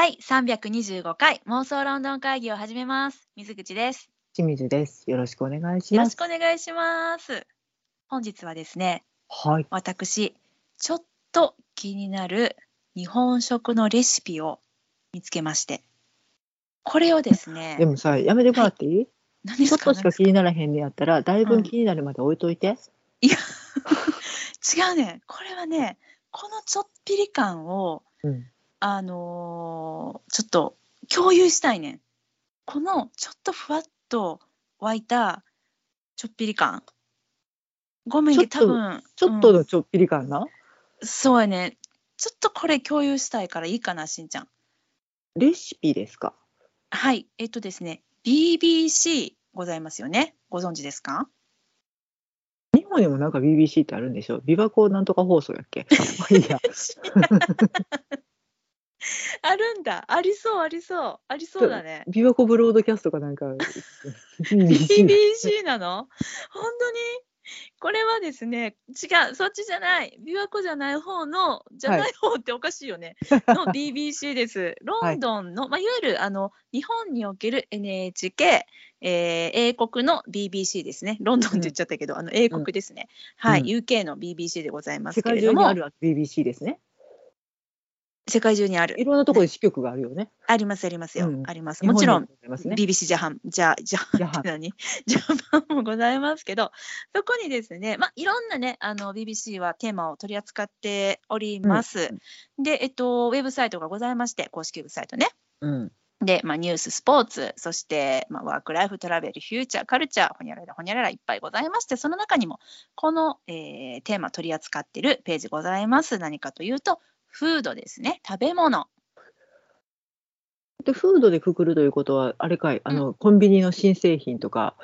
第325回妄想ロンドン会議を始めます。水口です。清水です。よろしくお願いします。よろしくお願いします。本日はですね、はい。私、ちょっと気になる日本食のレシピを見つけまして、これをですねで、もさ、やめてもらっていい、何ですか？ちょっとしか気にならへんねやったら、だいぶうん気になるまで置いといて。違うね、これはね、このちょっぴり感を、うん。あのーちょっと共有したいねん。このちょっとふわっと湧いたちょっぴり感。ごめんね、ちょっと多分。ちょっとのちょっぴり感な、うんそうやね。ちょっとこれ共有したいからいいかな、しんちゃん。レシピですか？はい。えっとですね、BBC ございますよね。ご存知ですか？日本にもなんか BBC ってあるんでしょ？琵琶湖なんとか放送やっけ？いや。あるんだ。ありそう、ありそう。ありそうだね。琵琶湖ブロードキャストかなんか BBC なの？本当に？これはですね、違う、そっちじゃない、琵琶湖じゃない方の、じゃない方っておかしいよね、の BBC です。ロンドンの、まあ、いわゆるあの日本における NHK、えー英国の BBC ですね。ロンドンって言っちゃったけど、あの英国ですね。はい、うん UK の BBC でございます世界けれども、中にある BBC ですね。世界中にある。いろんなところで支局があるよね。あります、ありますよ。うんあります。もちろん、日本にもありますね。BBC ジャパン、じゃじゃジャパン何？ジャパンもございますけど、そこにですね、まあ、いろんなね、あの BBC はテーマを取り扱っております。で、えっと、ウェブサイトがございまして、公式ウェブサイトね。うん。で、まあ、ニュース、スポーツ、そして、まあ、ワーク、ライフ、トラベル、フューチャー、カルチャー、ほにゃらら、ほにゃららいっぱいございまして、その中にも、この、えーテーマ取り扱っているページございます。何かというと、フードですね、食べ物。で、フードでくくるということは、あれかい、あの、コンビニの新製品とか、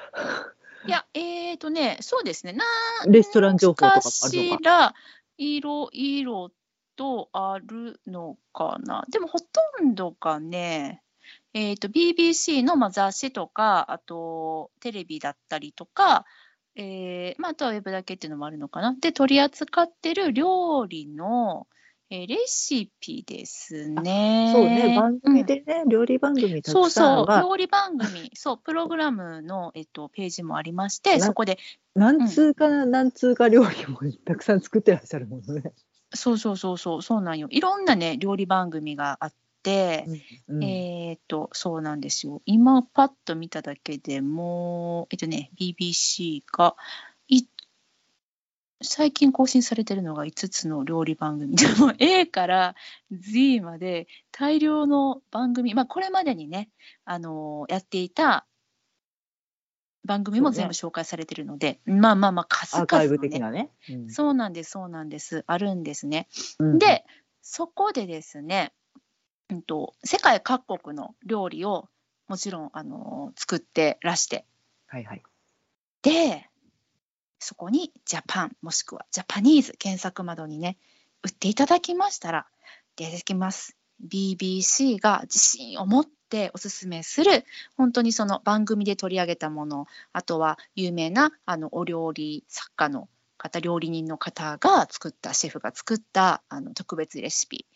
いや、えーとね、そうですね、なレストラン情報とかもあるかのか。しらいろいろとあるのかな。でもほとんどがね、えー、と BBC のまあ雑誌とか、あとテレビだったりとか、えーまあ、あとはウェブだけっていうのもあるのかな。で、取り扱ってる料理の、えーレシピですね。そうね、番組うんでね、料理番組たそうくさんそう、は、料理番組、そう、プログラムの、えっと、ページもありまして、なそこで何通かな、何通か料理もたくさん作ってらっしゃるものね。そうそうそうそう、そうなんよ。いろんなね、料理番組があって、うんえーっと、そうなんですよ。今、パッと見ただけでもう、えっとね、BBC が、い最近更新されてるのが5つの料理番組。でも A から Z まで大量の番組、まあ、これまでにね、あのーやっていた番組も全部紹介されてるので、まあまあまあ、数々アーカイブ的なね。うんそうなんです、そうなんです。あるんですね。うんで、そこでですね、うんと、世界各国の料理をもちろん、あの作ってらして、はいはい。で、そこにジャパンもしくはジャパニーズ検索窓にね、打っていただきましたら、出てきます。BBC が自信を持っておすすめする、本当にその番組で取り上げたもの、あとは有名なあのお料理作家の方、料理人の方が作った、シェフが作ったあの特別レシピ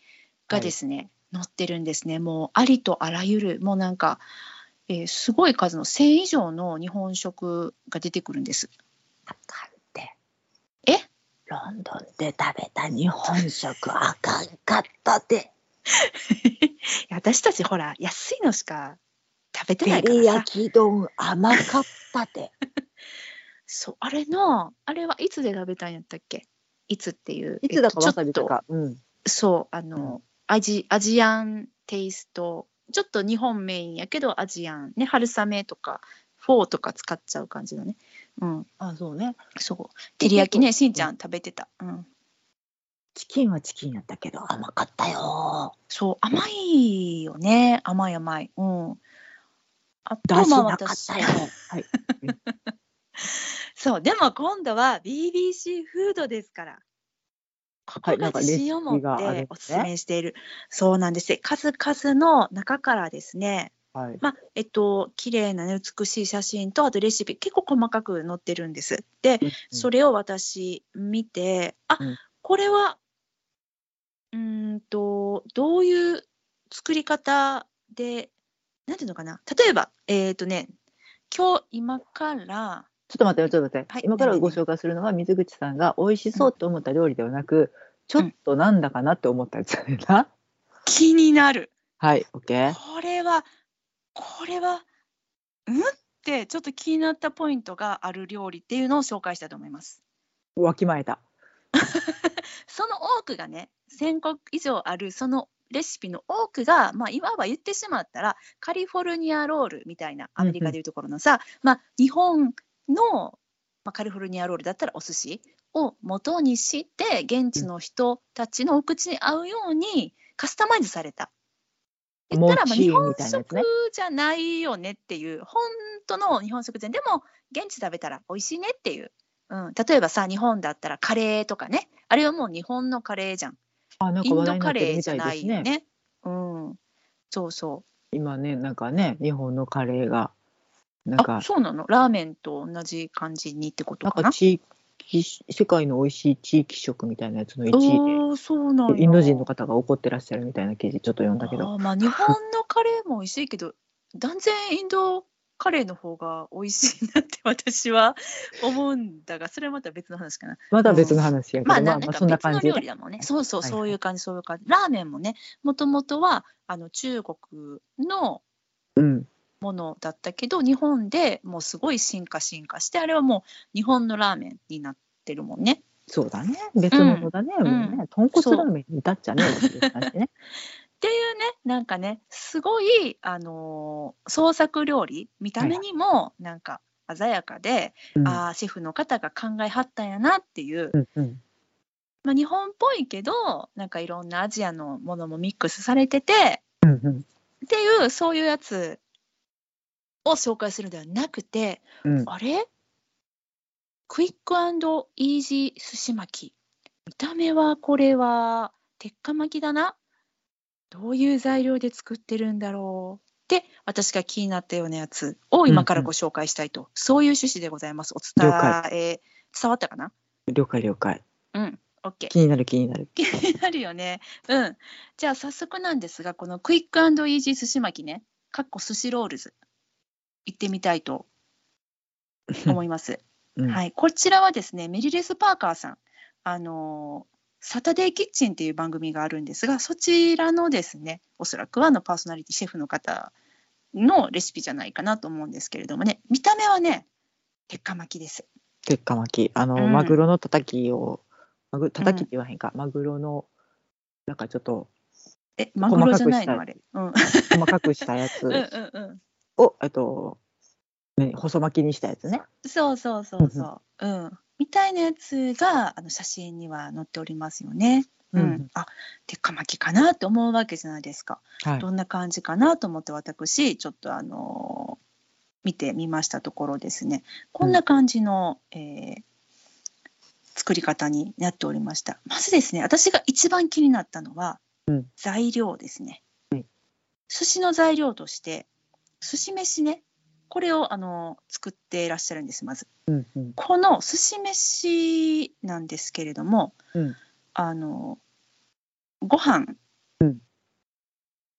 がですね、載ってるんですね。もうありとあらゆる、もうなんか、えーすごい数の1000以上の日本食が出てくるんです。あかんって。え？ロンドンで食べた日本食あかんかったで。いや私たちほら安いのしか食べてないからさ焼き丼甘かったで。そうあれのあれはいつで食べたんやったっけ？いつっていういつだかわさびとか。うん。そうあの、アジアジアンテイストちょっと日本メインやけどアジアンね春雨とかフォーとか使っちゃう感じのねうんあ、そうね。そう照り焼きねしんちゃん食べてたうんチキンはチキンやったけど甘かったよ。そう甘いよね甘い甘いうんあとだしまあなかったよ。はい。そう、でも今度は BBC フードですから。ここが自信を持っておすすめしている。そうなんです。数々の中からですね、はい。まあ、えっと、綺麗なね、美しい写真と、あとレシピ、結構細かく載ってるんです。で、それを私見て、あ、うんこれは、うーんと、どういう作り方で、なんていうのかな、例えば、えっ、とね、今日、今から、ちょっと待ってよ、ちょっと待って。はい今からご紹介するのは水口さんが美味しそうと思った料理ではなく、ちょっとなんだかなって思ったやつだよな。気になる。はい、オッケー。これは、これは、うん？ってちょっと気になったポイントがある料理っていうのを紹介したいと思います。わきまえた。その多くがね、1000個以上あるそのレシピの多くが、まあ、いわば言ってしまったらカリフォルニアロールみたいなアメリカでいうところのさ、まあ、日本の、まあ、カリフォルニアロールだったらお寿司を元にして現地の人たちのお口に合うようにカスタマイズされた。言ったらまあ日本食じゃないよねっていう本当の日本食前でも現地食べたら美味しいねっていう、うん、例えばさ日本だったらカレーとかね。あれはもう日本のカレーじゃん。あ、なんイか話題になンドカレってるみたいーじゃないですね。よね。うん、そうそ今ね、なんかね、日本のカレーが、なんか、そうなの。ラーメンと同じ感じにってことな？んかな。か地域、世界の美味しい地域食みたいなやつの1位おーそうなんインド人の方が怒ってらっしゃるみたいな記事ちょっと読んだけど、まあ日本のカレーも美味しいけど断然インドカレーの方が美味しいなって私は 思うんだがそれはまた別の話かな。まだ別の話やけど、まあまあ、まあそんな感じで別の料理。だもんね。そうそうそういう感じそういう感じ。ラーメンもねもともとはあの中国のうん。ものだったけど日本でもうすごい進化進化してあれはもう日本のラーメンになってるもんね。そうだね。別物だね。うんもうね、豚骨ラーメンに至っちゃねえっていう感じね。っていうねなんかねすごい、あのー創作料理見た目にもなんか鮮やかで、うんああシェフの方が考えはったんやなっていう、うんうん。まあ、日本っぽいけどなんかいろんなアジアのものもミックスされててうんうん。っていうそういうやつを紹介するのではなくてうん。あれ？クイックイージー寿司巻き。見た目はこれは鉄火巻きだな。どういう材料で作ってるんだろう。で、私が気になったようなやつを今からご紹介したいと、そういう趣旨でございます。お伝了え、伝わったかな？了解了解。うん、OK。気になる気になる。気になるよね。うん。じゃあ早速なんですが、このクイックイージー寿司巻きね、かっこ sushi rolls、行ってみたいと思います。うんはい、こちらはですね、メリレス・パーカーさん、あのー Saturday Kitchen っていう番組があるんですが、そちらのですね、おそらくはあのパーソナリティ、シェフの方のレシピじゃないかなと思うんですけれどもね、見た目はね、鉄火巻きです。鉄火巻き。あの、うんマグロのたたきを、マグ、たたきって言わへんか。マグロの、なんかちょっとえ、マグロじゃないの？あれ。うん。細かくしたやつ うんうんうん。を、えっと、ね、細巻きにしたやつね。そうそうそうそう。うん。みたいなやつがあの写真には載っておりますよね。うん。うんあ、鉄火巻きかなって思うわけじゃないですか。はい。どんな感じかなと思って私ちょっとあの見てみましたところですねこんな感じの、えー作り方になっておりましたまずですね私が一番気になったのは、うん材料ですね、はい寿司の材料として寿司飯ね。これをあの作っていらっしゃるんですまず。うんうん。この寿司飯なんですけれども、うん。あのご飯うん。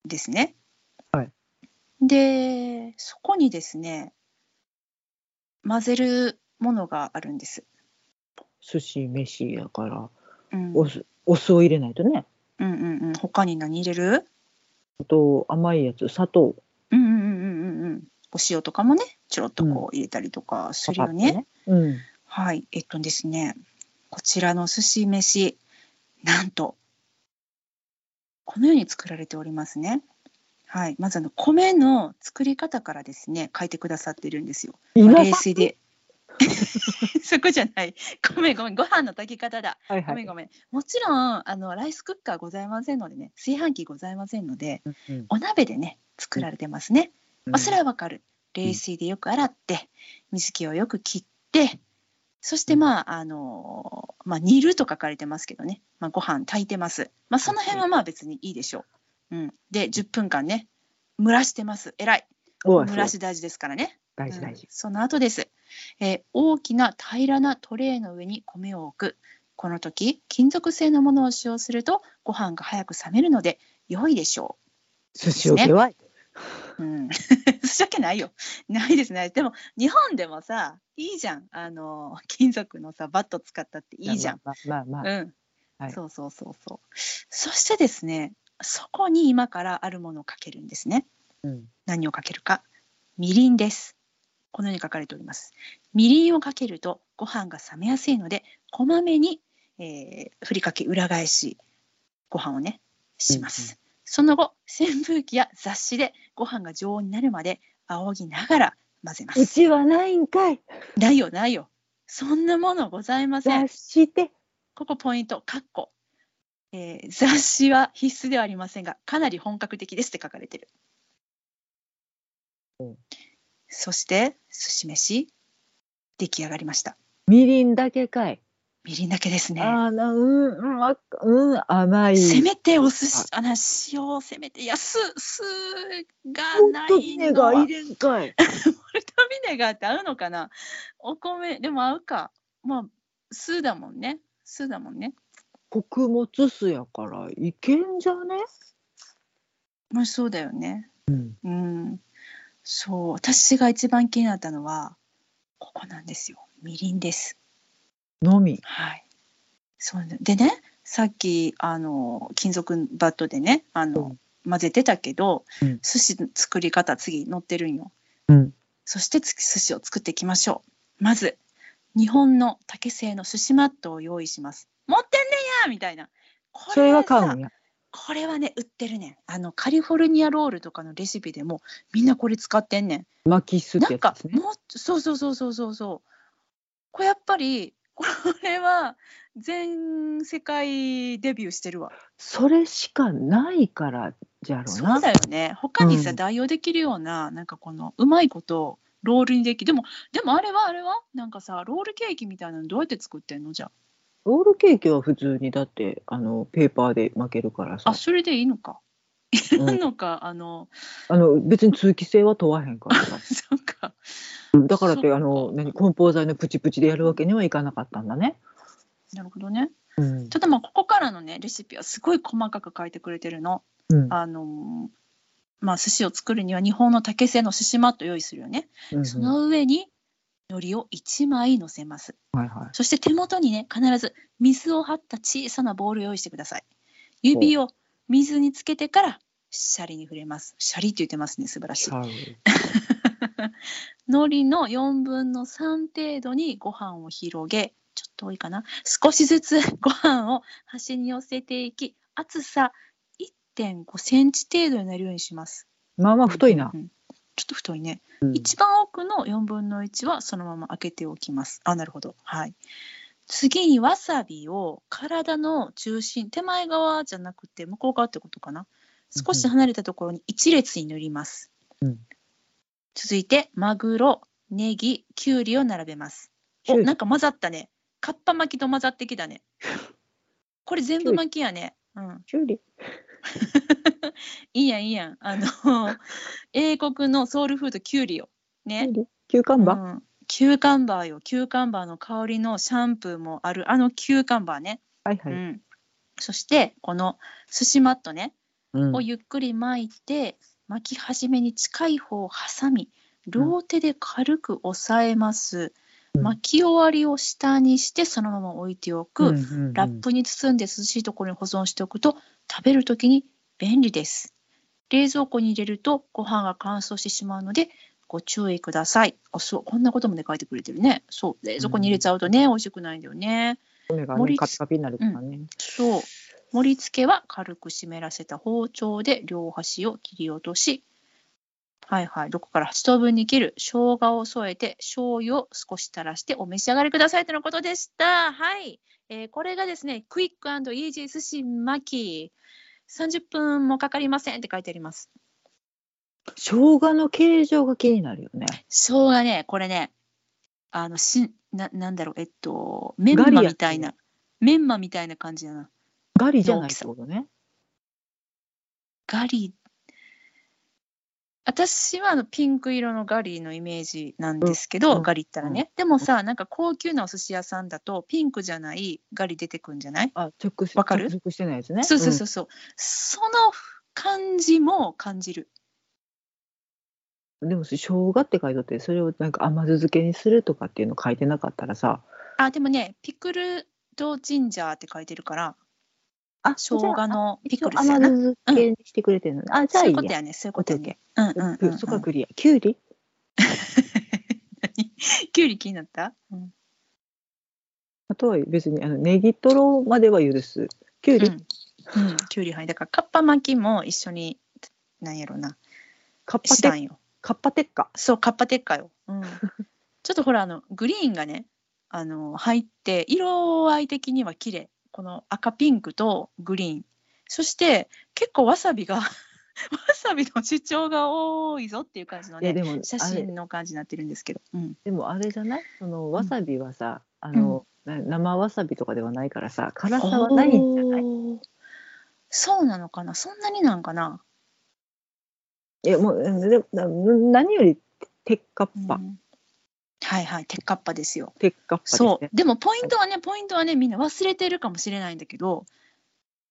ですね。はい。でそこにですね混ぜるものがあるんです。寿司飯やから、うん、お酢、お酢を入れないとね。うんうんうん。他に何入れる？あと、甘いやつ、砂糖。うんうんうんうんうんうんお塩とかもねちょろっとこう入れたりとかするよね。うん。はいえっとですねこちらの寿司飯なんとこのように作られておりますね。はい、まずあの米の作り方からですね書いてくださってるんですよ。稲冷水で。そこじゃない。ごめんごめん。ご飯の炊き方だ。はいはい。ごめんごめん。もちろん、あの、ライスクッカーございませんのでね、炊飯器ございませんので、うんうんお鍋でね、作られてますね。まあ、それは、はわかる。冷水でよく洗って、水気をよく切って、そしてまあ、あのまあ、煮ると書かれてますけどね、まあ、ご飯炊いてます。まあ、その辺はまあ別にいいでしょう。うん。で、10分間ね、蒸らしてます。偉い。おい蒸らし大事ですからね。うん大事大事。その後です、えー大きな平らなトレーの上に米を置く。この時、金属製のものを使用すると、ご飯が早く冷めるので良いでしょ寿司桶は、うん、寿司桶ないよ。ないですね。でも日本でもさ、いいじゃん。あの金属のさバット使ったっていいじゃん。まあまあまあ、まあうん、はいそうそうそうそう。そしてですね、そこに今からあるものをかけるんですね。うん何をかけるか。みりんです。このように書かれております。みりんをかけるとご飯が冷めやすいので、こまめに、えーふりかけ裏返しご飯をねします。うんその後、扇風機や雑誌でご飯が常温になるまで仰ぎながら混ぜます。うちはないんかいないよないよ。そんなものございません雑。してここポイント、カッコ。えー雑誌は必須ではありませんが、かなり本格的ですって書かれてる。うんそして、寿司飯、出来上がりました。みりんだけかい、みりんだけですね。ああなうんうんあうん甘いせめてお寿司、あの塩をせめて、いや、酢、酢がなといのは、ねが入れんかい ポルトビネガーって合うのかな？お米、でも合うか。まあ、酢だもんね。酢だもんね。穀物酢やからいけんじゃね？まあ、そうだよね。うんうん。そう、私が一番気になったのは、ここなんですよ。みりんです。のみはい。そうねでね、さっき、あの、金属バットでね、あの、混ぜてたけど、うん寿司の作り方、次載ってるんよ。うんそして、つ寿司を作っていきましょう。まず、日本の竹製の寿司マットを用意します。持ってんねんやみたいな。こそれはさ買うんやこれはね、売ってるねん。あの、カリフォルニアロールとかのレシピでも、みんなこれ使ってんねん。巻きすっなんかてやつですねもうそうそうそうそうそうそうこれやっぱりこれは全世界デビューしてるわ。それしかないからじゃろうな。そうだよね。他にさ、うん。代用できるようななんかこのうまいことロールにできでもでもあれはあれは？なんかさロールケーキみたいなのどうやって作ってんの？じゃロールケーキは普通にだってあのペーパーで巻けるからさ。ああそれでいいのかいうん。らんのか、あのあの別に通気性は問わへんから。さ そうか。だからってあの何梱包材のプチプチでやるわけにはいかなかったんだね。なるほどね。うん。ただまあここからのねレシピはすごい細かく書いてくれてるの。うん。あのまあ寿司を作るには日本の竹製の寿司マットを用意するよね。うんその上に海苔を1枚乗せます。はいはい。そして手元にね必ず水を張った小さなボウルを用意してください。指を水につけてからシャリに触れます。シャリって言ってますね素晴らしい。は海苔の4分の3程度にご飯を広げちょっと多いかな少しずつ ご飯を端に寄せていき厚さ1.5センチ程度になるようにします。まあまあ太いなう。んちょっと太いね。うん一番奥の4分の1はそのまま開けておきます。あ、なるほど。はい。次にわさびを体の中心、手前側じゃなくて向こう側ってことかな？少し離れたところに一列に塗ります。うん続いて、マグロ、ネギ、キュウリを並べます。お、なんか混ざったね。かっぱ巻きと混ざってきたね。これ全部巻きやね。うん。キュウリ いいやん、いいやん。あの、英国のソウルフード、キュウリよ。ね。 cucumber うん、 cucumber よ。 cucumber の香りのシャンプーもある、あの cucumber ね。はいはい。うん。そして、この寿司マットね、うんをゆっくり巻いて、巻き始めに近い方を挟み、両手で軽く押さえます。うん巻き終わりを下にして、そのまま置いておく。うんうんうんラップに包んで涼しいところに保存しておくと食べるときに便利です。冷蔵庫に入れるとご飯が乾燥してしまうのでご注意ください。あ、そう、こんなこともね書いてくれてるね。そう、冷蔵庫に入れちゃうとね、美味しくないんだよね。ねカピカピになるからね。そう。盛り付けは軽く湿らせた包丁で両端を切り落とし、はいはい、6から8等分に切る生姜を添えて醤油を少し垂らしてお召し上がりくださいとのことでした。はい。えーこれがですね、クイックイージー寿司巻き。30分もかかりませんって書いてあります。生姜の形状が気になるよね。生姜ね、これね、あの、しななんだろう、えっと、メンマみたいな、メンマみたいな感じだな。ガリじゃないってことね。ガリ。私はあのピンク色のガリのイメージなんですけど、うんガリったらね。でもさ、なんか高級なお寿司屋さんだと、ピンクじゃないガリ出てくんじゃない、あ、直しわかる？着色してないやつね。そうそうそうそう。その感じも感じる。でも生姜って書いとってそれをなんか甘酢漬けにするとかっていうの書いてなかったらさ。あ、でもね、ピクルドジンジャーって書いてるから、あ生姜のピクルスやな。甘酢漬けにしてくれてるの、あじゃそうあいいや。いうことやね、そういうことやね。うんうんうん、うん。そこはクリア。きゅうり何？きゅうり気になった、うん。あとは別にあのネギトロまでは許す。きゅうり、うん、うん、きゅうりはいだからかっぱ巻きも一緒になんやろな。カッパテしたんよカッパテッカ。そうカッパテッカよ、うん、ちょっとほらあのグリーンがねあの入って色合い的には綺麗。この赤ピンクとグリーン。そして結構わさびが わさびの主張が多いぞっていう感じのねでも写真の感じになってるんですけど、うん、でもあれじゃない？そのわさびはさ、あの、な生わさびとかではないからさ辛さはないんじゃない？そうなのかな？そんなになんかな？いやもううんでな何よりテッカッパ、うんはいはい、テッカッパですよ。テッカッパねそう。でもポイントはね、ポイントはね、みんな忘れてるかもしれないんだけど、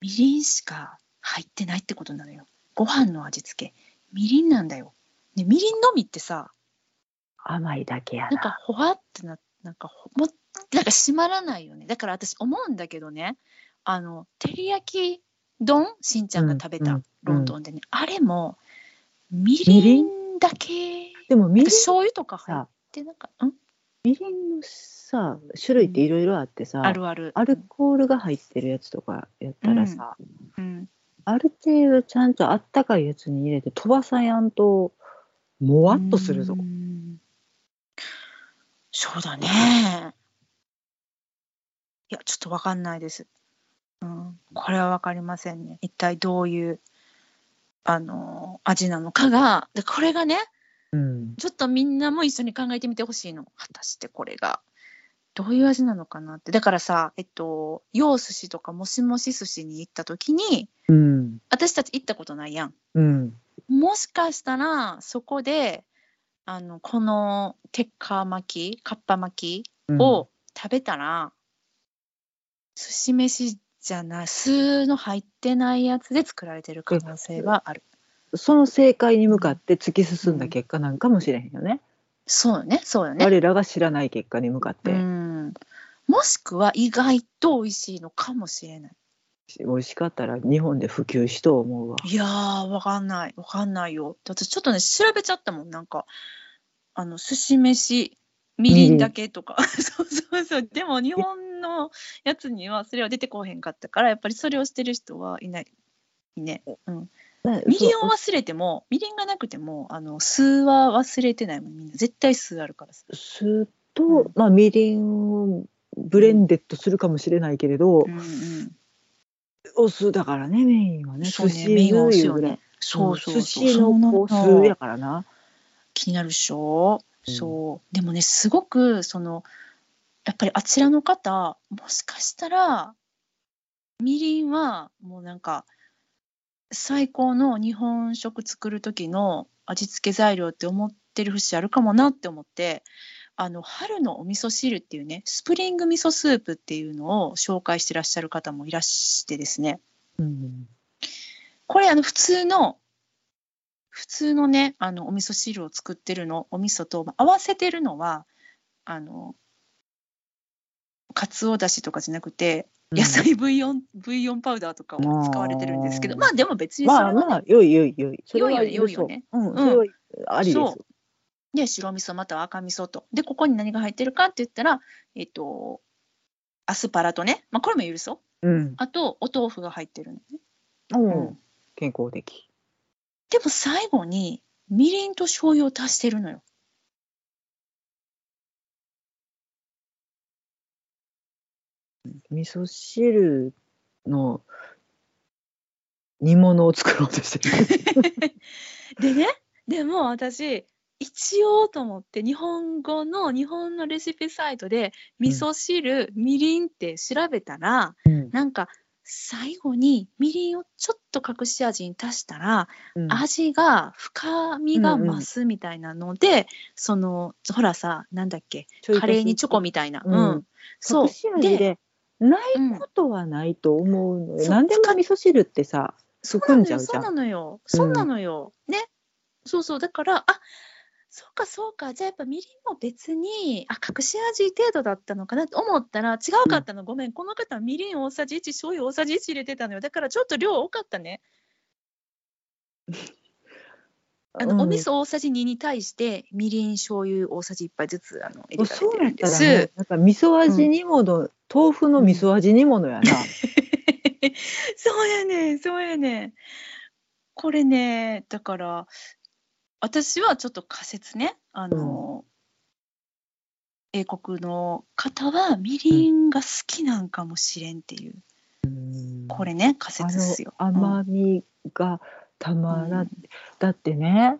みりんしか入ってないってことなのよ。ご飯の味付け。みりんなんだよ。ね、みりんのみってさ、甘いだけやなんなかほわってな、なんかほも、なんか締まらないよね。だから私思うんだけどね、あの、照り焼き丼、しんちゃんが食べたうんうんロンドンでね、あれも、みみりりんだけ、でもみりん醤油とか入っさて、なんか、ん？みりんのさ種類っていろいろあってさ、あるある。アルコールが入ってるやつとかやったらさ、うん。ある程度ちゃんとあったかいやつに入れて飛ばさやんともわっとするぞう。んそうだね。いや、ちょっとわかんないです。うん、これはわかりませんね。一体どういう、あの、味なのかが、で、これがね、うん、ちょっとみんなも一緒に考えてみてほしいの。果たしてこれが、どういう味なのかなって。だからさ、えっと、洋寿司とかもしもし寿司に行った時に、うん、私たち行ったことないやん。うん、もしかしたらそこであのこの鉄火巻きかっぱ巻きうんを食べたら、寿司飯じゃない酢の入ってないやつで作られてる可能性はある。その正解に向かって突き進んだ結果なんかもしれへんよね。そうよねそうよね。我らが知らない結果に向かって、うんもしくは意外と美味しいのかもしれない。美味しかったら日本で普及しと思うわ。いやーわかんないわかんないよ。私ちょっとね調べちゃったもんなんかあの寿司飯みりんだけとか。そうそうそう。でも日本のやつにはそれは出てこへんかったからやっぱりそれをしてる人はいない。ね、うん、ねみりんを忘れてもみりんがなくてもあの酢は忘れてないもん。みんな。絶対酢あるからさ。酢と、うん。まあ、みりんをブレンデッドするかもしれないけれど、うんうん。お酢だからねメインはね。そう寿司ねメインはお酢ね。そうそうそう寿司そう。なのこうの酢やからな。気になるでしょ、うんそう。でもねすごくそのやっぱりあちらの方もしかしたらみりんはもうなんか最高の日本食作る時の味付け材料って思ってる節あるかもなって思ってあの春のお味噌汁っていうねスプリング味噌スープっていうのを紹介してらっしゃる方もいらしてですね。うん。これあの普通の普通のねあのお味噌汁を作ってるのお味噌とまあ合わせてるのはあのかつおだしとかじゃなくて野菜ブイヨン、ブイヨンパウダーとかを使われてるんですけどまあでも別にそれは、ねまあまあ良い良い良い。それは良いよいよね。そううん、ん。それはありです。で白味噌または赤味噌と。でここに何が入ってるかって言ったらえっとアスパラとね、まあ、これも許そううん、あとお豆腐が入ってるのね。うんん。健康的。でも最後にみりんと醤油を足してるのよ。味噌汁の煮物を作ろうとしてる。でねでも私一応と思って日本語の日本のレシピサイトで味噌汁、みりんって調べたらうん。なんか最後にみりんをちょっと隠し味に足したら、うん味が深みが増すみたいなので、そのほらさなんだっけカレーにチョコみたいな、ううんんそう隠し味でないことはないと思うのよ。そう何でも味噌汁ってさ含んじゃうじそうなゃん。のよ。うんそうなのよ。ね。そうそう。だから、あそうかそうか。じゃあやっぱみりんも別に、あ、隠し味程度だったのかなと思ったら違うかったの。ごめん。この方はみりん大さじ1、醤油大さじ1入れてたのよ。だからちょっと量多かったね。あの、うんお味噌大さじ2に対して、みりん、醤油大さじ1杯ずつあの入れてるんです。ね、なんか味噌味煮物、豆腐の味噌味煮物やな。そうやねんそうやねんこれねだから私はちょっと仮説ね。あの、英国の方はみりんが好きなんかもしれんっていう、これね仮あ説ですよ。の甘みがたまらん、うん。だってね。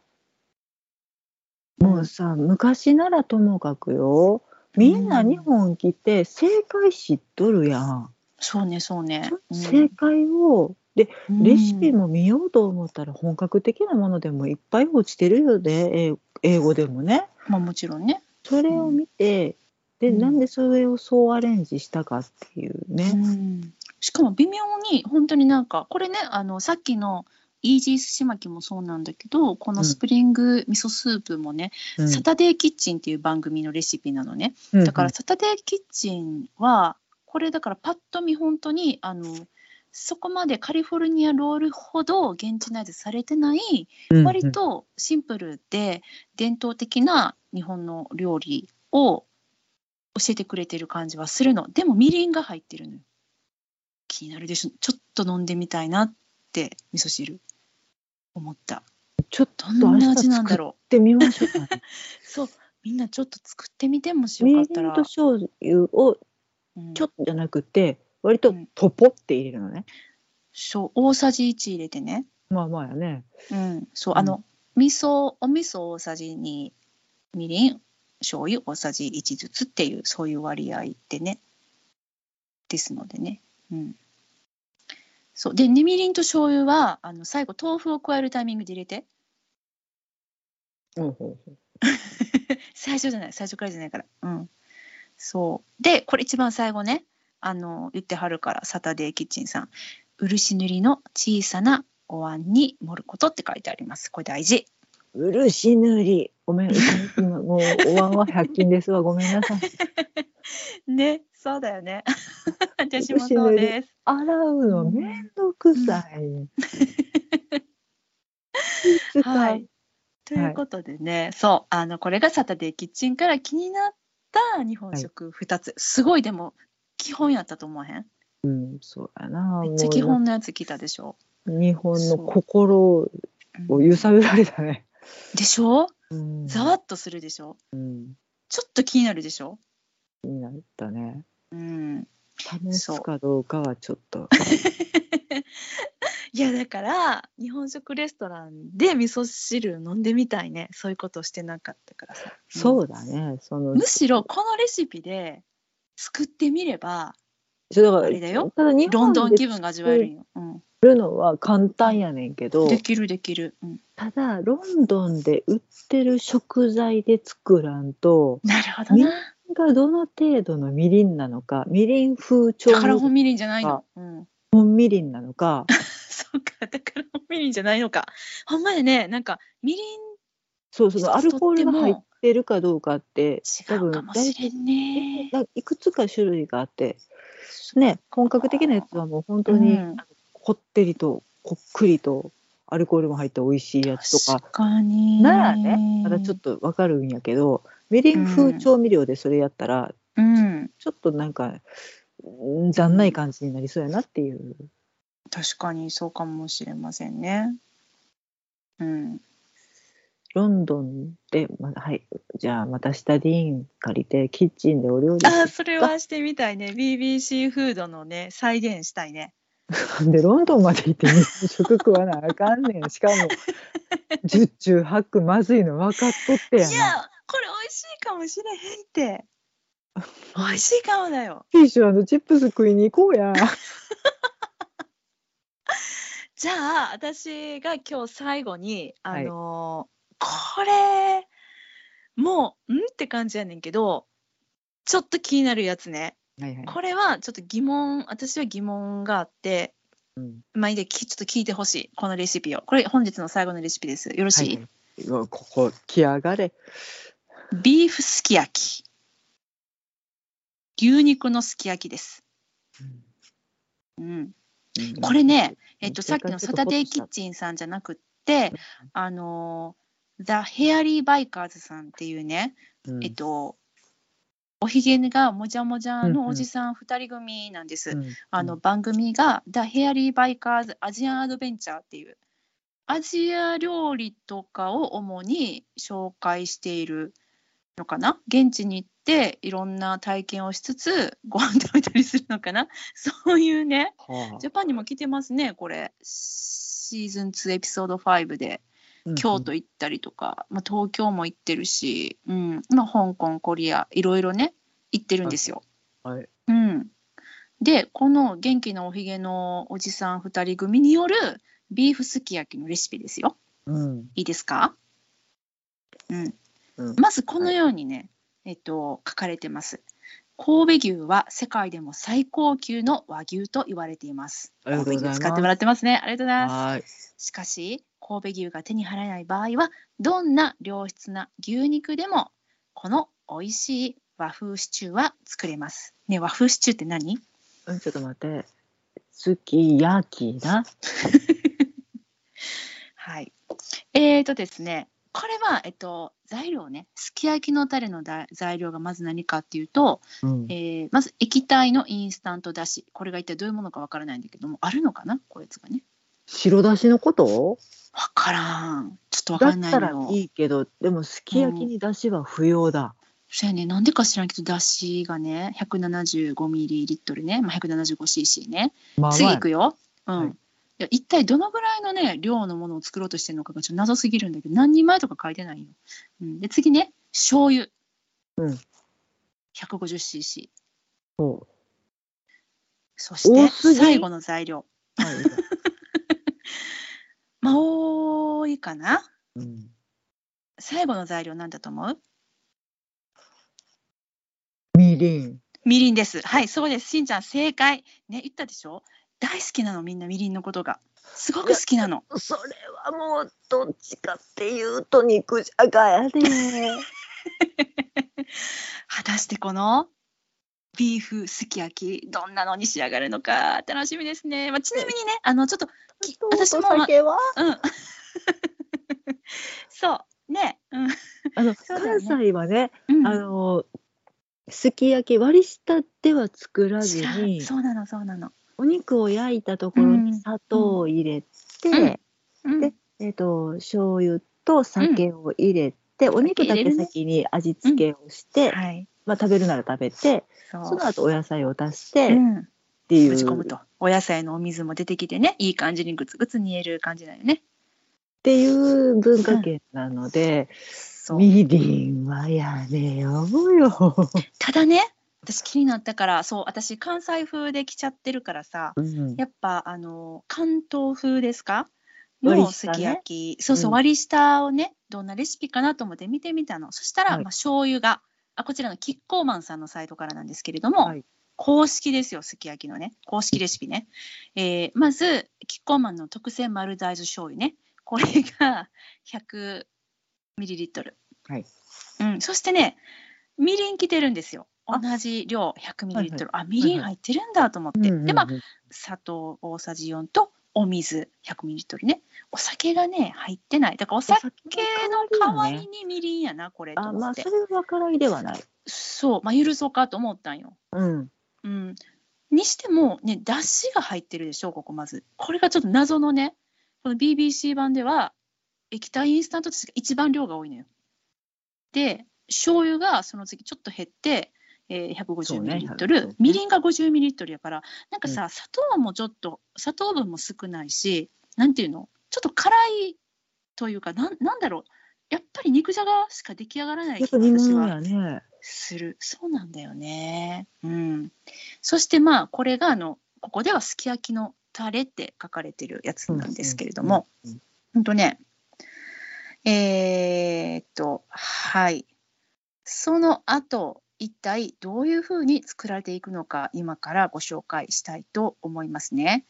もうさ昔ならともかくよ。みんな日本来て正解知っとるやん、そうねそうね。うん正解をでうん。レシピも見ようと思ったら本格的なものでもいっぱい落ちてるよね英英語でもね。まあもちろんね。それを見て、でうん。なんでそれをそうアレンジしたかっていうね、うん。しかも微妙に本当になんかこれねあのさっきのイージー寿司巻きもそうなんだけどこのスプリング味噌スープもね、うん。サタデーキッチンっていう番組のレシピなのね。うん。だからサタデーキッチンはこれだからパッと見本当にあのそこまでカリフォルニアロールほど現地内でされてないうん割とシンプルで伝統的な日本の料理を教えてくれてる感じはするの。でもみりんが入ってるのよ。気になるでしょ。ちょっと飲んでみたいなって味噌汁。思った。ちょっとどんな味なんだろてみましょうかね。う そう。みんなちょっと作ってみてもしよみかったら。りんと、醤油をうんちょっとじゃなくて割とトポって入れるのね。そう大さじ1入れてね。まあまあやね。うん。そううん。あの味噌お味噌大さじ2みりん醤油大さじ1ずつっていうそういう割合でね。ですのでね。うん。そう。でねみりんと醤油はあの最後豆腐を加えるタイミングで入れて。ほうほうほう。最初じゃない最初からじゃないから。うんそうでこれ一番最後ねあの言ってはるからサタデーキッチンさん漆塗りの小さなお椀に盛ることって書いてありますこれ大事漆塗り。ごめん、今もうお椀は100均ですわ。ごめんなさい。ね、そうだよね。私もそうです。洗うのめんどくさい。はい。ということでね、そう、あの、これがサタデーキッチンから気になった日本食2つ。すごい、でも、基本やったと思わへん？うん、そうやな。めっちゃ基本のやつ来たでしょ？日本の心うんを揺さぶられたね。でしょ？うん、ざわっとするでしょ？うん、ちょっと気になるでしょ？気になったね。うん。試すかどうかはちょっと。いや、だから、日本食レストランで味噌汁飲んでみたいね。そういうことしてなかったからさ。そうだね。そのむしろこのレシピで作ってみればそうだからあれだよただ日ロンドン気分が味わえるんよ。うん、作るのは簡単やねんけど、できるできる、うん。ただロンドンで売ってる食材で作らんと、なるほどな。がどの程度のみりんなのか、みりん風調だから味本みりんじゃないの。うん、本みりんなのか、か、だから本みりんじゃないのか。ほんまやね、なんかみりんそうそうアルコールが入っとてるかどうかって違うかもしれんね。だいくつか種類があって、ね、本格的なやつはもう本当に、うん。こってりとこっくりとアルコールも入って美味しいやつとか。ならねまだちょっとわかるんやけどみりん風調味料でそれやったら、うん、ちょっとなんかうん残ない感じになりそうやなっていう確かにそうかもしれませんね。うん、ロンドンで、まあ、はいじゃあまたスタディーン借りてキッチンでお料理あーそれはしてみたいね。BBC フードのね、再現したいね。でロンドンまで行って日本食食わなあかんねんしかも 十中八九まずいの分かっとってやいやな。これ美味しいかもしれへんって。美味しいかもだよ。フィッシュチップス食いに行こうや。じゃあ、私が今日最後に、あはい。のーこれ、もう、んって感じやねんけど、ちょっと気になるやつね。はいはい。これはちょっと疑問、私は疑問があって、うん。まあいいできちょっと聞いてほしいこのレシピを。これ本日の最後のレシピです。よろしい、はい。うわここ来やがれ。ビーフすき焼き。牛肉のすき焼きです、うん、これね、えっと、さっきのサタデーキッチンさんじゃなくって、あのー、ザ・ヘアリー・バイカーズさんっていうね、うん、えっと、おひげがもじゃもじゃのおじさん2人組なんです。うん、あの番組が The Hairy Bikers Asian Adventure っていうアジア料理とかを主に紹介しているのかな？現地に行っていろんな体験をしつつ ご飯食べたりするのかな？そういうねはジャパンにも来てますねこれ。シーズン2エピソード5で。あ京都行ったりとか、まあ、東京も行ってるし、うん。まあ、香港コリアいろいろね行ってるんですよ。はい。うん、でこの元気なおひげのおじさん2人組によるビーフすき焼きのレシピですよ。うん。いいですか、うん、うん。まずこのようにね、えっと、書かれてます。神戸牛は世界でも最高級の和牛と言われています。ありがとうございます神戸牛使ってもらってますね。ありがとうございます。はい。しかし神戸牛が手に入らない場合はどんな良質な牛肉でもこの美味しい和風シチューは作れます。ね和風シチューって何？うん、ちょっと待って。すき焼きな。はい。えーとですねこれは、えっと、材料ねすき焼きのタレのだ材料がまず何かっていうと、うんえ。ーまず液体のインスタントだしこれが一体どういうものかわからないんだけどもあるのかな？こいつがね白だしのこと？わからんちょっとわだかんないったらいいけど、でもすき焼きにだしは不要だ。そうやね、なんでか知らんけど、だしがね、175ミリリットルね、まあ、175cc ね。まあ次いくよ。うん。はいいや一体どのぐらいのね、量のものを作ろうとしてるのかがちょっと謎すぎるんだけど、何人前とか書いてないよ。うん、で、次ね、醤油。うん。150cc。そそして、最後の材料。う。はい。まあ、多いかな。うん。最後の材料なんだと思う？みりん。みりんです。はい、そうです。しんちゃん、正解。ね、言ったでしょ？大好きなの、みんなみりんのことが。すごく好きなの。それはもうどっちかっていうと肉じゃがやね。果たしてこのビーフすき焼きどんなのに仕上がるのか楽しみですね。まあ、ちなみにねあのちょっとき私も、まはうん そうねうんあの、ね関西はね、うんあのすき焼き割り下では作らずにそうなのそうなの。お肉を焼いたところに砂糖を入れて、うん。でえっ、と醤油と酒を入れて、お肉だけ先に味付けをして、はい。まあ食べるなら食べて、その後お野菜を足して、っうん、ていう。ぶち込むと。お野菜のお水も出てきてねいい感じにグツグツ煮える感じだよね。っていう文化圏なので、そう。みりんはやめようよ。ただね私気になったからそう私関西風で来ちゃってるからさうん。やっぱあの関東風ですか？のすき焼き、そうそう、うん。割り下をねどんなレシピかなと思って見てみたの。そしたら、はい。まあ、醤油があこちらのキッコーマンさんのサイトからなんですけれども、はい。公式ですよすき焼きのね。公式レシピね、えーまずキッコーマンの特製丸大豆醤油ね。これが100ミリリットル、はい。うん、そしてねみりん来てるんですよ。あ同じ量100ミリリットル、はあみりん入ってるんだと思って、でまあ砂糖大さじ4とお水100ミリリットルね。お酒がね入ってない。だからお酒の代わりにみりんやなこれとあまあ思ってそれはからいではない。そう。まあ許そうかと思ったんよ。うん。うん。にしてもねだしが入ってるでしょここまず。これがちょっと謎のねこの BBC 版では液体インスタントとして一番量が多いのよ。で醤油がその次ちょっと減って、えー、150そうね。ミリリットル、ね。みりんが50ミリリットルやからなんかさ、砂糖もちょっと砂糖分も少ないしなんていうの？ちょっと辛いというかなんなんだろう。やっぱり肉じゃがしか出来上がらないやっぱ煮物私はやね。する。そうなんだよね。うん。そしてまあこれがあのここではすき焼きのタレって書かれてるやつなんですけれども、うんうんうん。ほんとね。えーっとはい。その後一体どういうふうに作られていくのか今からご紹介したいと思いますね。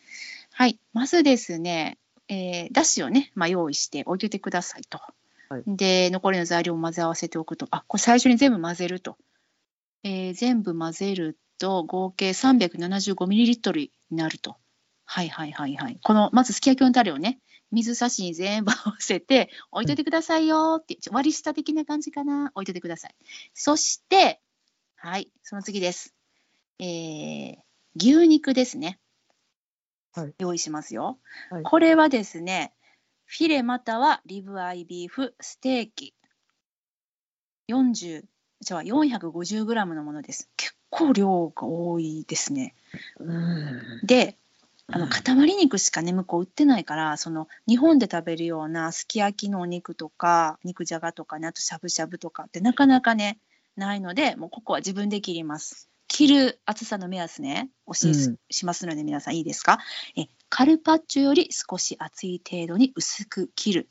はい。まずですね、えーだしをね、まあ、用意して置いといてくださいと。はいで、残りの材料を混ぜ合わせておくと。あ、これ最初に全部混ぜると。えー全部混ぜると合計 375ml になると。はいはいはいはい。この、まずすき焼きのタレをね、水差しに全部合わせて置いといてくださいよって、ちょ割り下的な感じかな。置いといてください。そして、はい、その次です。えー牛肉ですね。はい用意しますよ。はいこれはですね、フィレまたはリブアイビーフステーキ40じゃあ 450g のものです。結構量が多いですね。うんで、あの塊肉しかね向こう売ってないからその日本で食べるようなすき焼きのお肉とか肉じゃがとかねあとしゃぶしゃぶとかってなかなかねないのでもうここは自分で切ります。切る厚さの目安ね。お教えし,、うん。しますので皆さんいいですか？えカルパッチョより少し厚い程度に薄く切る。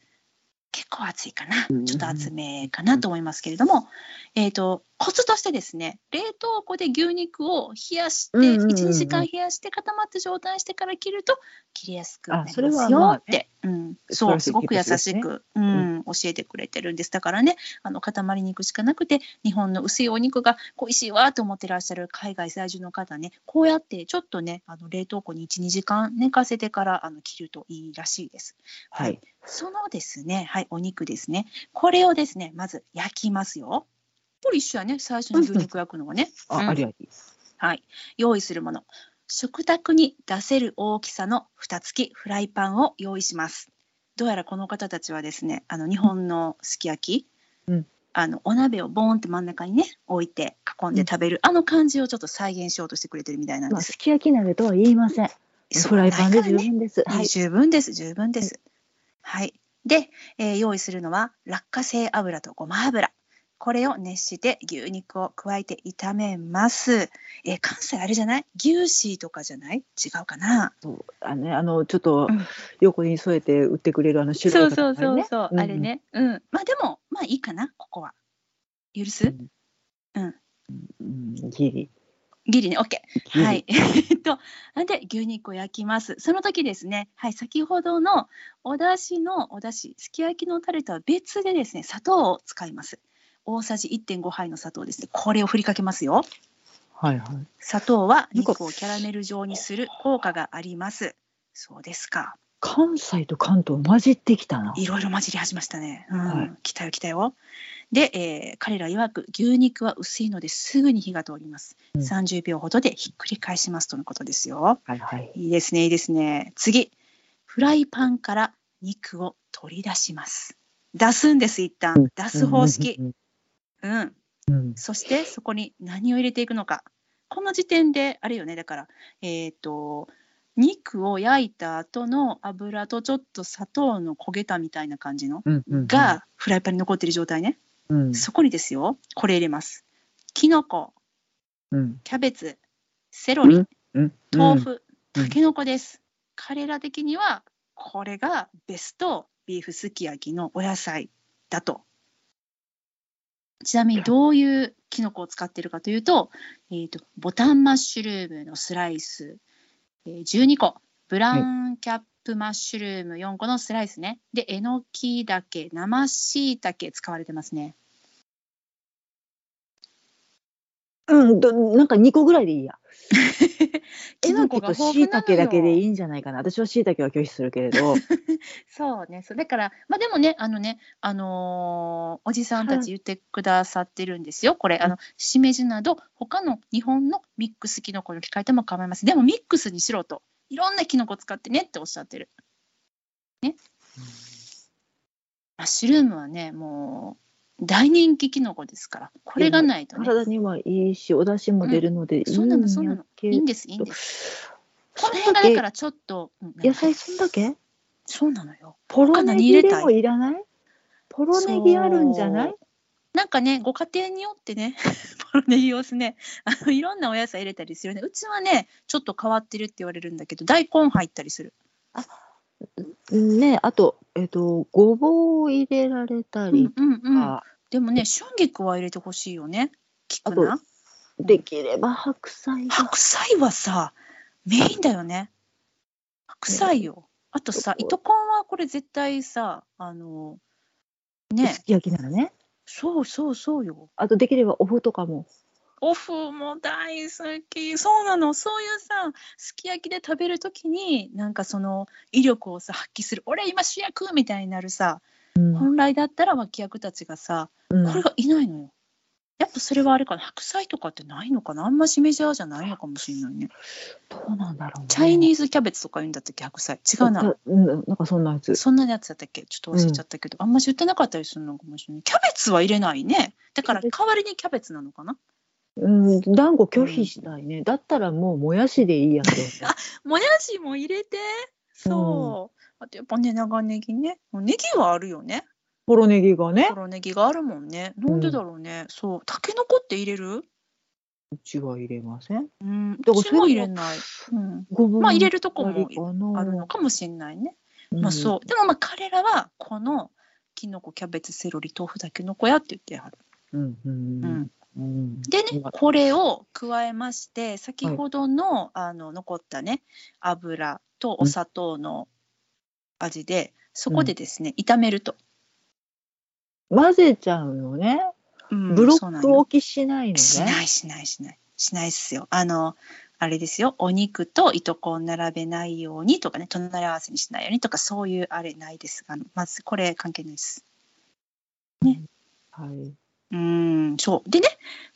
結構厚いかな。うん。ちょっと厚めかなと思いますけれども、えー、とコツとしてですね冷凍庫で牛肉を冷やして、うんうんうんうん12時間冷やして固まった状態にしてから切ると切りやすくなりますあそれはよまあねって、うん、そうすごく優しく、うん教えてくれてるんですだからねあの塊肉しかなくて日本の薄いお肉が恋しいわと思ってらっしゃる海外在住の方ねこうやってちょっとねあの冷凍庫に12時間寝かせてからあの切るといいらしいです。はい。そのですね、はい、お肉ですね。これをですね、まず焼きますよ。これ一緒やね、最初に牛肉焼くのはね。あ、うんありあり。はい。用意するもの。食卓に出せる大きさの蓋付きフライパンを用意します。どうやらこの方たちはですね、あの日本のすき焼き、うんあのお鍋をボーンって真ん中にね置いて囲んで食べる、あの感じをちょっと再現しようとしてくれてるみたいなんまあ、です。すき焼き鍋とは言いません。フライパンで十分です。は、はいい。十分です、十分です。はい。で、えー用意するのは落花生油とごま油。これを熱して牛肉を加えて炒めます。えー関西あれじゃない？牛脂とかじゃない？違うかな、そうあのね、あのちょっとうん横に添えて売ってくれるあの白いそうそうそうそう、塊あれ。ね。うん。まあでも、まあいいかな、ここは。許す、うんうん、ギリ。ギリね、OK。はい。えっと、なんで牛肉を焼きます？その時ですね、はい、先ほどのお出汁のお出汁、すき焼きのタレとは別でですね、砂糖を使います。大さじ1.5杯の砂糖ですね。これを振りかけますよ。はいはい。砂糖は肉をキャラメル状にする効果があります。そうですか。関西と関東混じってきたな。いろいろ混じり始めましたね。うん、はい来たよ来たよ。で、えー彼ら曰く牛肉は薄いのですぐに火が通ります。うん30秒ほどでひっくり返しますとのことですよ。はいはい。いいですね、いいですね。次、フライパンから肉を取り出します。出すんです、一旦。出す方式。うんうん。うん。そして、そこに何を入れていくのか。この時点で、あれよね、だから、えっ、と、肉を焼いた後の油とちょっと砂糖の焦げたみたいな感じのうんうんうん、がフライパンに残ってる状態ね。うん。そこにですよ、これ入れます。きのこ、うん。キャベツ、セロリ、うん。豆腐、うん。たけのこです。彼ら的にはこれがベストビーフすき焼きのお野菜だと。ちなみにどういうキノコを使っているかというと,、えー、とボタンマッシュルームのスライス、えー12個。ブラウンキャップマッシュルーム4個のスライスね。でえのきだけ生しいたけ使われてますね。うん、どなんか2個ぐらいでいいや。えのきとしいたけだけでいいんじゃないかな。私はしいたけは拒否するけれど。そうね、そうだから、まあ、でもね、あのね、あのーおじさんたち言ってくださってるんですよ、これ、あのしめじなど、他の日本のミックスキノコに置き換えても構いません。でもミックスにしろと、いろんなキノコ使ってねっておっしゃってる。ね。マッシュルームはね、もう大人気キノコですから、これがないとね、体にはいいし、お出汁も出るのでいいそうなの、そうなの、けいいんです、いいんです。この辺がだからちょっと、うん野菜そんだけ？そうなのよ。ポロネギでもいらない？ポロネギあるんじゃない？なんかね、ご家庭によってね、ポロネギをすね、あのいろんなお野菜入れたりするね。うちはね、ちょっと変わってるって言われるんだけど、大根入ったりする。ねあと、えっ、と、ごぼうを入れられたりうんうんうん。あでもね、春菊は入れてほしいよね。聞くあな。できれば白菜が。白菜はさ、メインだよね。白菜よ。あとさ、糸こんはこれ絶対さ、あの、ねす、き焼きならね。そうそうそうよ。あとできればお麩とかも。オフも大好き。そうなの。そういうさ、すき焼きで食べるときに、なんかその威力をさ、発揮する。俺今主役みたいになるさ、うん本来だったら脇役たちがさ、うんこれがいないのよ。やっぱそれはあれかな。白菜とかってないのかなあんましメジャーじゃないのかもしれないね。どうなんだろうね。チャイニーズキャベツとか言うんだったっけ白菜。違うな。だうん、なんかそんなやつ。そんなやつだったっけ？ちょっと忘れちゃったけど、あんまし売ってなかったりするのかもしれない。キャベツは入れないね。だから代わりにキャベツなのかな？うん、団子拒否したいね。だったらもうもやしでいいやと思 もやしも入れて。そう。あとやっぱね、長ネギね。ネギはあるよね。う。ポロネギがね。ポロネギがあるもんね。なんでだろうね。そう。タケノコって入れる？うちは入れません。うん。だからうちも入れない。うん。まあ入れるとこもあるのかもしれないね。うんまあそう。でもまあ彼らはこのキノコ、キャベツ、セロリ、豆腐、タケノコやって言ってはる。うんうんうんうん。でね、これを加えまして、先ほどの,、あの残ったね、油とお砂糖の味で、そこでですね、炒めると。混ぜちゃうのね。うんブロック置きしないのね。しないしないしない。しないっすよ。あの、あれですよ、お肉と糸こを並べないようにとかね、隣り合わせにしないようにとか、そういうあれないです。あのまず、これ関係ないです。はい。うーん、そう。でね、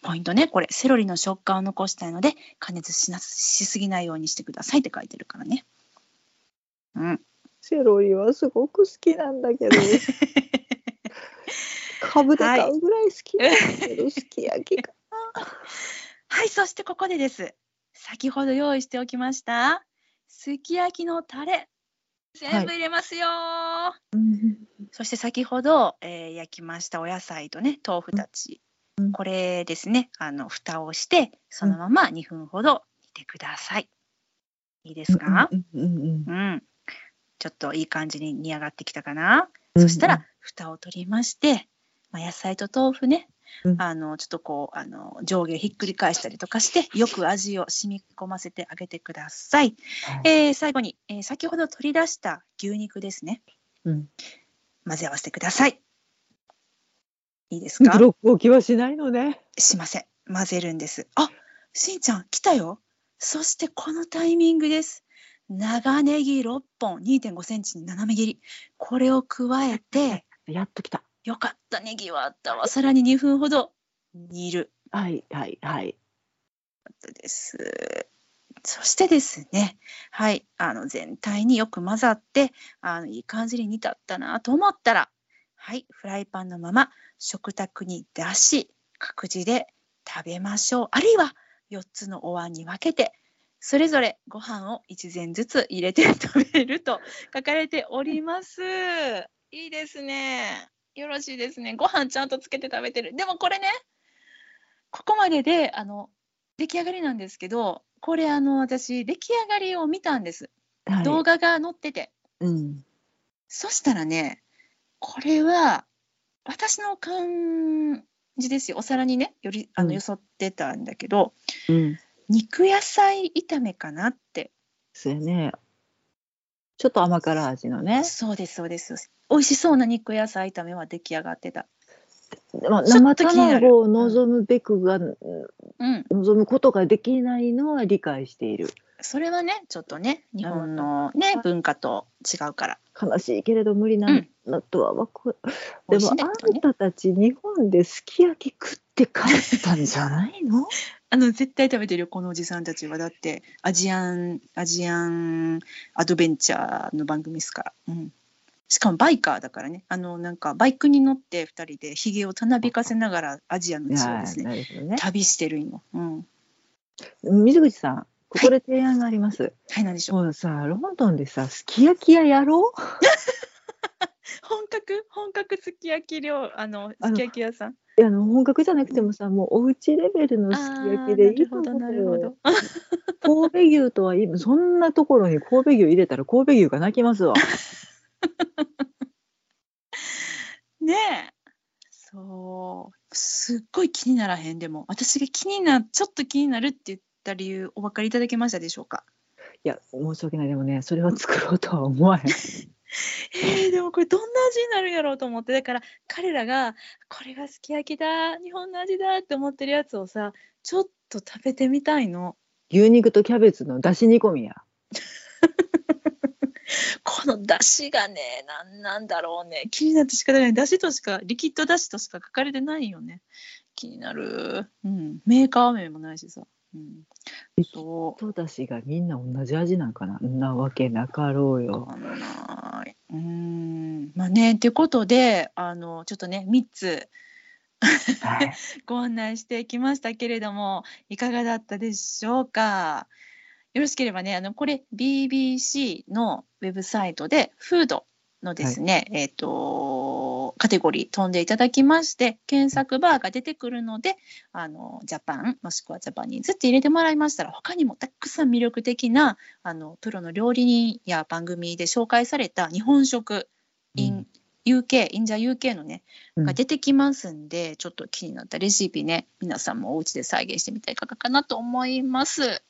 ポイントね、これ、セロリの食感を残したいので、加熱しなしすぎないようにしてくださいって書いてるからね。うん。セロリはすごく好きなんだけど。株で買うぐらい好きなんだけど、すき焼きか。はい、そしてここでです。先ほど用意しておきました、すき焼きのタレ、全部入れますよ、うん。そして先ほど、えー焼きましたお野菜とね、豆腐たち。うん。これですね、あの、蓋をして、そのまま2分ほど煮てください。いいですか、うんうんうんうん、ちょっといい感じに煮上がってきたかな？うん。そしたら、蓋を取りまして、まあ、野菜と豆腐ね、うんあのちょっとこうあの上下ひっくり返したりとかしてよく味を染み込ませてあげてください。はいえー最後に、えー先ほど取り出した牛肉ですねうん混ぜ合わせてください。いいですか？ブロック置きはしないのね。しません。混ぜるんです。あしんちゃん来たよ。そしてこのタイミングです。長ネギ6本2.5センチに斜め切りこれを加えてやっときた。よかったネギはあったわさらに2分ほど煮るはいはいはい。です。そしてですね、はい、あの全体によく混ざって、あのいい感じに煮立ったなと思ったら、はい、フライパンのまま食卓に出し、各自で食べましょう。あるいは4つのお椀に分けて、それぞれご飯を1膳ずつ入れて食べると書かれております。いいですね。よろしいですね。ご飯ちゃんとつけて食べてる。でもこれね、ここまでで、あの、出来上がりなんですけど、これあの私出来上がりを見たんです。はい動画が載ってて。うん。そしたらね、これは私の感じですよ。お皿にね、よりあうんのよそってたんだけど、うん。肉野菜炒めかなって。そうやね。ちょっと甘辛味のね。そうです、そうです。美味しそうな肉野菜炒めは出来上がってた。まあ、生卵を望むべくが、うん。望むことができないのは理解している。それはね、ちょっとね、日本のね、文化と違うから。悲しいけれど無理なんだとはわかる。美味しでもねきっとねんたたち日本ですき焼き食って帰ったんじゃないの？あの絶対食べてるよこのおじさんたちはだってアジアンアジアンアドベンチャーの番組ですから、うん、しかもバイカーだからね。あのなんかバイクに乗って2人でひげをたなびかせながらアジアの地をですね。ね。旅してるんよ、うん、水口さん、ここで提案があります。はい。何でしょう。もうさ、ロンドンでさ、すき焼き屋やろ？う 本格？本格すき焼き料あのすき焼き屋さん。いやあの本格じゃなくてもさ、もうおうちレベルのすき焼きでいいと思うるほどなるよほど。神戸牛とは今そんなところに神戸牛入れたら神戸牛が泣きますわ。ねえ。そう。すっごい気にならへん？でも。私が気になちょっと気になるって言った理由お分かりいただけましたでしょうか？や申し訳ない。でもねそれは作ろうとは思わへん。えー、でもこれどんな味になるんやろうと思って。だから彼らがこれがすき焼きだ日本の味だって思ってるやつをさちょっと食べてみたいの。牛肉とキャベツのだし煮込みや この出汁がねなんなんだろうね。気になって仕方ない。出汁としかリキッド出汁としか書かれてないよね。気になる、うん、メーカー名もないしさ、うん、そうとだしがみんな同じ味なんかな。んなわけなかろうよ。うーん。まあね、ということで、あの、ちょっとね、3つはい。ご案内してきましたけれども、いかがだったでしょうか？よろしければね、あの、これ、BBC のウェブサイトで、フードのですね、えっ、と、カテゴリー飛んでいただきまして、検索バーが出てくるので、あの、ジャパン、もしくはジャパニーズって入れてもらいましたら、他にもたくさん魅力的な、あの、プロの料理人や番組で紹介された日本食、in UK、インジャ UK のね、うん。が出てきますんで、ちょっと気になったレシピね、皆さんもお家で再現してみたらいかがかなと思います。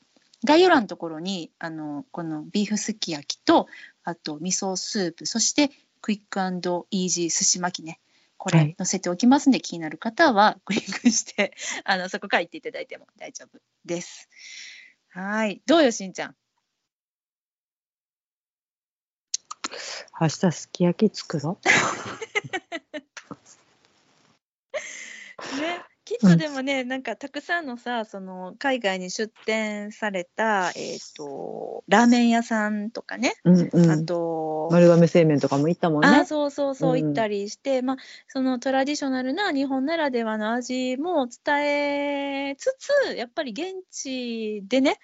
概要欄のところに、あの、このビーフすき焼きと、あと味噌スープ、そしてクイックイージー寿司巻きね。こはいれ載せておきますんで、気になる方は クリックして、あの、そこから行っていただいても大丈夫です。はい。どうよ、しんちゃん？明日すき焼き作ろ ね、きっとでもね、なんかたくさんのさ、その海外に出店された、えっ、と、ラーメン屋さんとかね、う。うんうあん。と、丸亀製麺とかも行ったもんね。あそうそうそううん行ったりして、まあそのトラディショナルな日本ならではの味も伝えつつやっぱり現地でね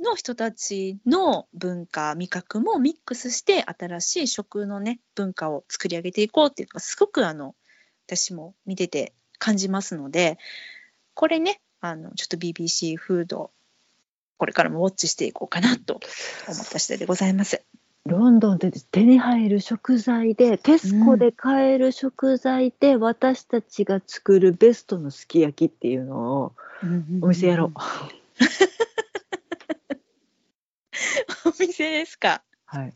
の人たちの文化味覚もミックスして新しい食のね文化を作り上げていこうっていうのがすごくあの私も見てて感じますのでこれねあのちょっと BBC フードこれからもウォッチしていこうかなと思った次第でございます。ロンドンで手に入る食材でテスコで買える食材で私たちが作るベストのすき焼きっていうのをお店やろう。お店ですか。はい。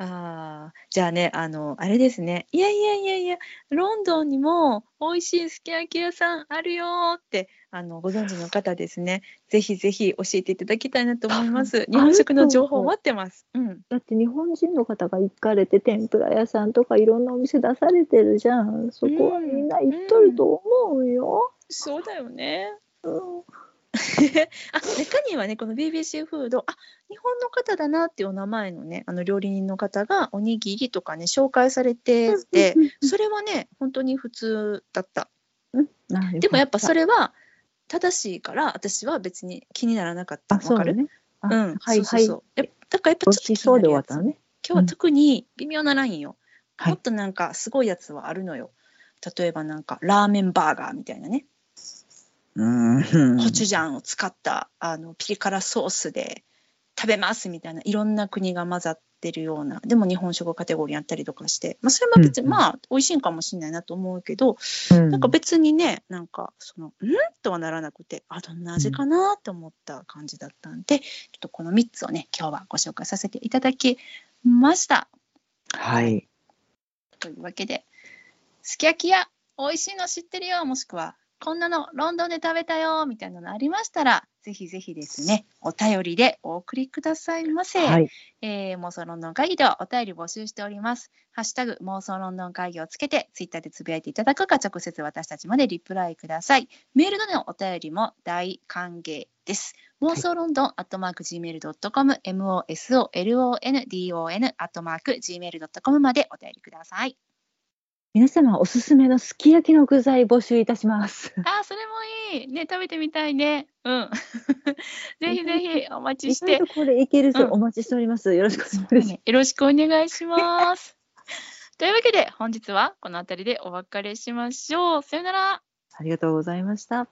ああ、じゃあね、あの、あれですね。いやいやいやいや、ロンドンにも美味しいすき焼き屋さんあるよーって、あの、ご存知の方ですね。ぜひぜひ教えていただきたいなと思います。日本食の情報待ってます。うん。だって日本人の方が行かれて天ぷら屋さんとかいろんなお店出されてるじゃん。そこはみんな行っとると思うよ。そうだよね。うん あ中にはねこの BBC フードあ日本の方だなっていうお名前のねあの料理人の方がおにぎりとかね紹介されててそれはね本当に普通だった。でもやっぱそれれは正しいから私は別に気にならなかったわかる？ね。あうんはいはい。だからやっぱ美ちょっとね。今日は特に微妙なラインよ、はい。もっとなんかすごいやつはあるのよ。例えばなんかラーメンバーガーみたいなね。うん。コチュジャンを使ったあのピリ辛ソースで食べますみたいないろんな国が混ざってるようなでも日本食カテゴリーやったりとかして、まあ、それも別にうんうんまあ美味しいんかもしれないなと思うけど、うんなんか別にねなんかその「ん?」とはならなくてあどんな味かなと思った感じだったんで、ちょっとこの3つをね今日はご紹介させていただきました。はい。というわけで、すき焼き屋、美味しいの知ってるよ、もしくは、こんなのロンドンで食べたよ、みたいなのありましたら、ぜひぜひですね、お便りでお送りくださいませ。はい。えー妄想ロンドン会議ではお便り募集しております。ハッシュタグ妄想ロンドン会議をつけて、ツイッターでつぶやいていただくか、直接私たちまでリプライください。メールでのお便りも大歓迎です。妄想ロンドンアットマーク Gmail.com、MOSOLONDON アットマーク Gmail.com までお便りください。皆様おすすめのすき焼きの具材募集いたします。あー、それもいい。ね、食べてみたいね。うん。ぜひぜひお待ちしてこれいけるぞ、うんお待ちしております。よろしくお願いします。よろしくお願いします。というわけで本日はこの辺りでお別れしましょう。さよなら。ありがとうございました。